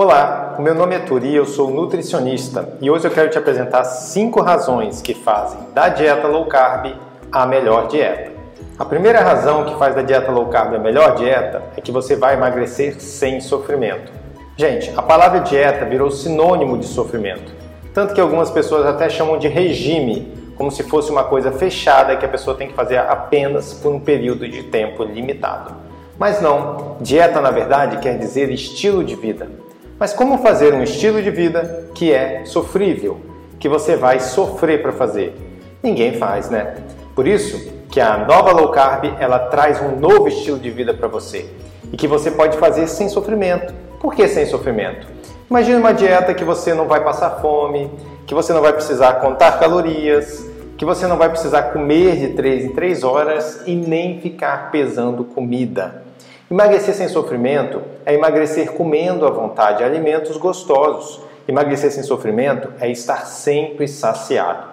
Olá, o meu nome é Turi, eu sou nutricionista e hoje eu quero te apresentar cinco razões que fazem da dieta low carb a melhor dieta. A primeira razão que faz da dieta low carb a melhor dieta é que você vai emagrecer sem sofrimento. Gente, a palavra dieta virou sinônimo de sofrimento, tanto que algumas pessoas até chamam de regime, como se fosse uma coisa fechada que a pessoa tem que fazer apenas por um período de tempo limitado. Mas não, dieta na verdade quer dizer estilo de vida. Mas como fazer um estilo de vida que é sofrível, que você vai sofrer para fazer? Ninguém faz, né? Por isso que a nova low carb ela traz um novo estilo de vida para você e que você pode fazer sem sofrimento. Por que sem sofrimento? Imagine uma dieta que você não vai passar fome, que você não vai precisar contar calorias, que você não vai precisar comer de 3 em 3 horas e nem ficar pesando comida. Emagrecer sem sofrimento é emagrecer comendo à vontade alimentos gostosos. Emagrecer sem sofrimento é estar sempre saciado.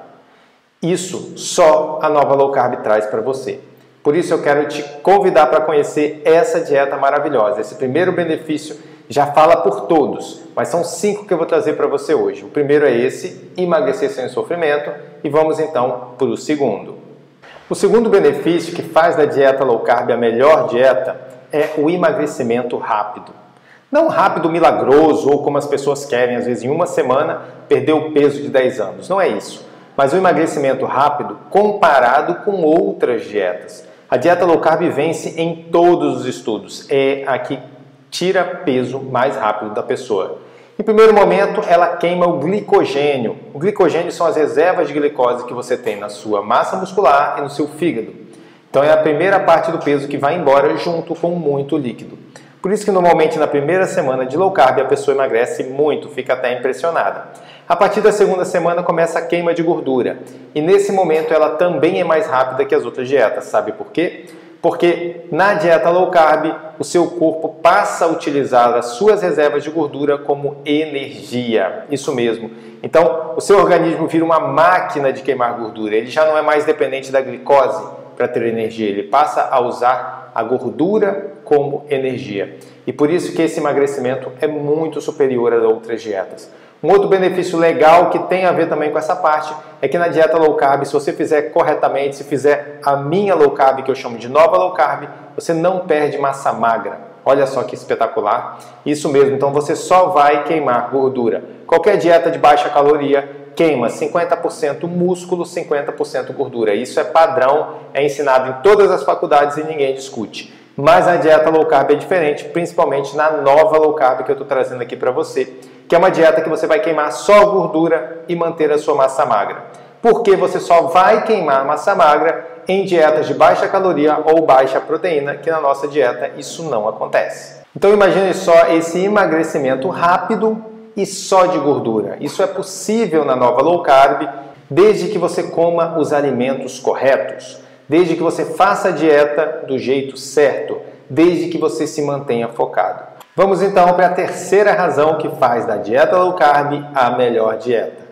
Isso só a nova low carb traz para você. Por isso eu quero te convidar para conhecer essa dieta maravilhosa. Esse primeiro benefício já fala por todos, mas são cinco que eu vou trazer para você hoje. O primeiro é esse, emagrecer sem sofrimento, e vamos então para o segundo. O segundo benefício que faz da dieta low carb a melhor dieta é o emagrecimento rápido. Não rápido milagroso ou como as pessoas querem, às vezes em uma semana perder o peso de 10 anos. Não é isso. Mas o emagrecimento rápido comparado com outras dietas. A dieta low carb vence em todos os estudos. É a que tira peso mais rápido da pessoa. Em primeiro momento, ela queima o glicogênio. O glicogênio são as reservas de glicose que você tem na sua massa muscular e no seu fígado. Então é a primeira parte do peso que vai embora junto com muito líquido. Por isso que normalmente na primeira semana de low carb a pessoa emagrece muito, fica até impressionada. A partir da segunda semana começa a queima de gordura. E nesse momento ela também é mais rápida que as outras dietas. Sabe por quê? Porque na dieta low carb o seu corpo passa a utilizar as suas reservas de gordura como energia. Isso mesmo. Então o seu organismo vira uma máquina de queimar gordura. Ele já não é mais dependente da glicose para ter energia, ele passa a usar a gordura como energia. E por isso que esse emagrecimento é muito superior a outras dietas. Um outro benefício legal que tem a ver também com essa parte é que na dieta low carb, se você fizer corretamente, se fizer a minha low carb, que eu chamo de nova low carb, você não perde massa magra. Olha só que espetacular. Isso mesmo, então você só vai queimar gordura. Qualquer dieta de baixa caloria queima 50% músculo, 50% gordura. Isso é padrão, é ensinado em todas as faculdades e ninguém discute. Mas a dieta low carb é diferente, principalmente na nova low carb que eu estou trazendo aqui para você, que é uma dieta que você vai queimar só gordura e manter a sua massa magra. Porque você só vai queimar massa magra em dietas de baixa caloria ou baixa proteína, que na nossa dieta isso não acontece. Então imagine só esse emagrecimento rápido e só de gordura. Isso é possível na nova low carb desde que você coma os alimentos corretos, desde que você faça a dieta do jeito certo, desde que você se mantenha focado. Vamos então para a terceira razão que faz da dieta low carb a melhor dieta.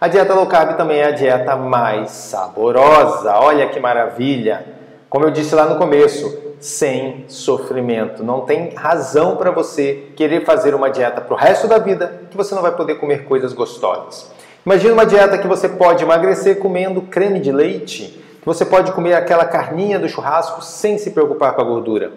A dieta low carb também é a dieta mais saborosa. Olha que maravilha! Como eu disse lá no começo, sem sofrimento. Não tem razão para você querer fazer uma dieta para o resto da vida que você não vai poder comer coisas gostosas. Imagina uma dieta que você pode emagrecer comendo creme de leite, que você pode comer aquela carninha do churrasco sem se preocupar com a gordura,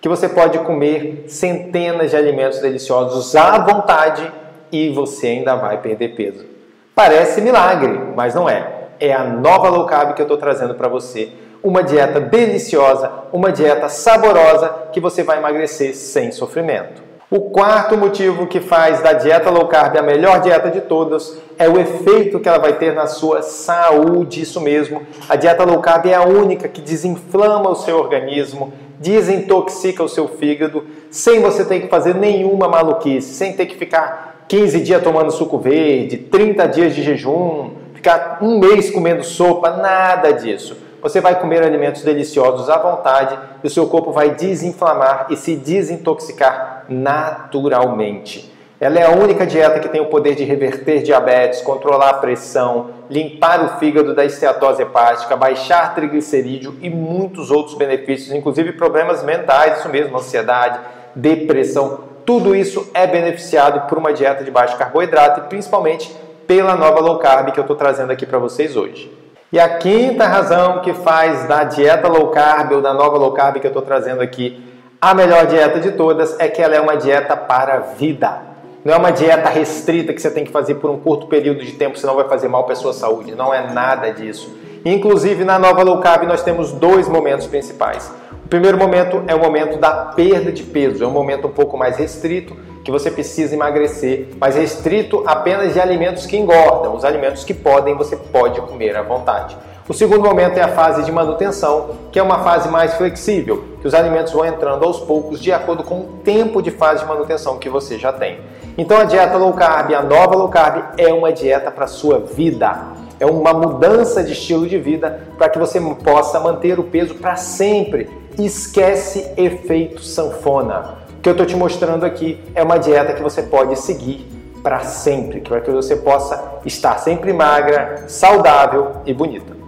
que você pode comer centenas de alimentos deliciosos à vontade e você ainda vai perder peso. Parece milagre, mas não é. É a nova low carb que eu estou trazendo para você uma dieta deliciosa, uma dieta saborosa que você vai emagrecer sem sofrimento. O quarto motivo que faz da dieta low carb a melhor dieta de todas é o efeito que ela vai ter na sua saúde, isso mesmo. A dieta low carb é a única que desinflama o seu organismo, desintoxica o seu fígado, sem você ter que fazer nenhuma maluquice, sem ter que ficar 15 dias tomando suco verde, 30 dias de jejum, ficar um mês comendo sopa, nada disso você vai comer alimentos deliciosos à vontade e o seu corpo vai desinflamar e se desintoxicar naturalmente. Ela é a única dieta que tem o poder de reverter diabetes, controlar a pressão, limpar o fígado da esteatose hepática, baixar triglicerídeo e muitos outros benefícios, inclusive problemas mentais, isso mesmo, ansiedade, depressão, tudo isso é beneficiado por uma dieta de baixo carboidrato e principalmente pela nova low carb que eu estou trazendo aqui para vocês hoje. E a quinta razão que faz da dieta low carb ou da nova low carb que eu estou trazendo aqui a melhor dieta de todas é que ela é uma dieta para a vida. Não é uma dieta restrita que você tem que fazer por um curto período de tempo, senão vai fazer mal para a sua saúde. Não é nada disso. Inclusive, na nova low carb, nós temos dois momentos principais. Primeiro momento é o momento da perda de peso, é um momento um pouco mais restrito, que você precisa emagrecer, mas restrito apenas de alimentos que engordam. Os alimentos que podem, você pode comer à vontade. O segundo momento é a fase de manutenção, que é uma fase mais flexível, que os alimentos vão entrando aos poucos de acordo com o tempo de fase de manutenção que você já tem. Então a dieta low carb, a nova low carb, é uma dieta para sua vida é uma mudança de estilo de vida para que você possa manter o peso para sempre. Esquece efeito sanfona. O que eu estou te mostrando aqui é uma dieta que você pode seguir para sempre, para que você possa estar sempre magra, saudável e bonita.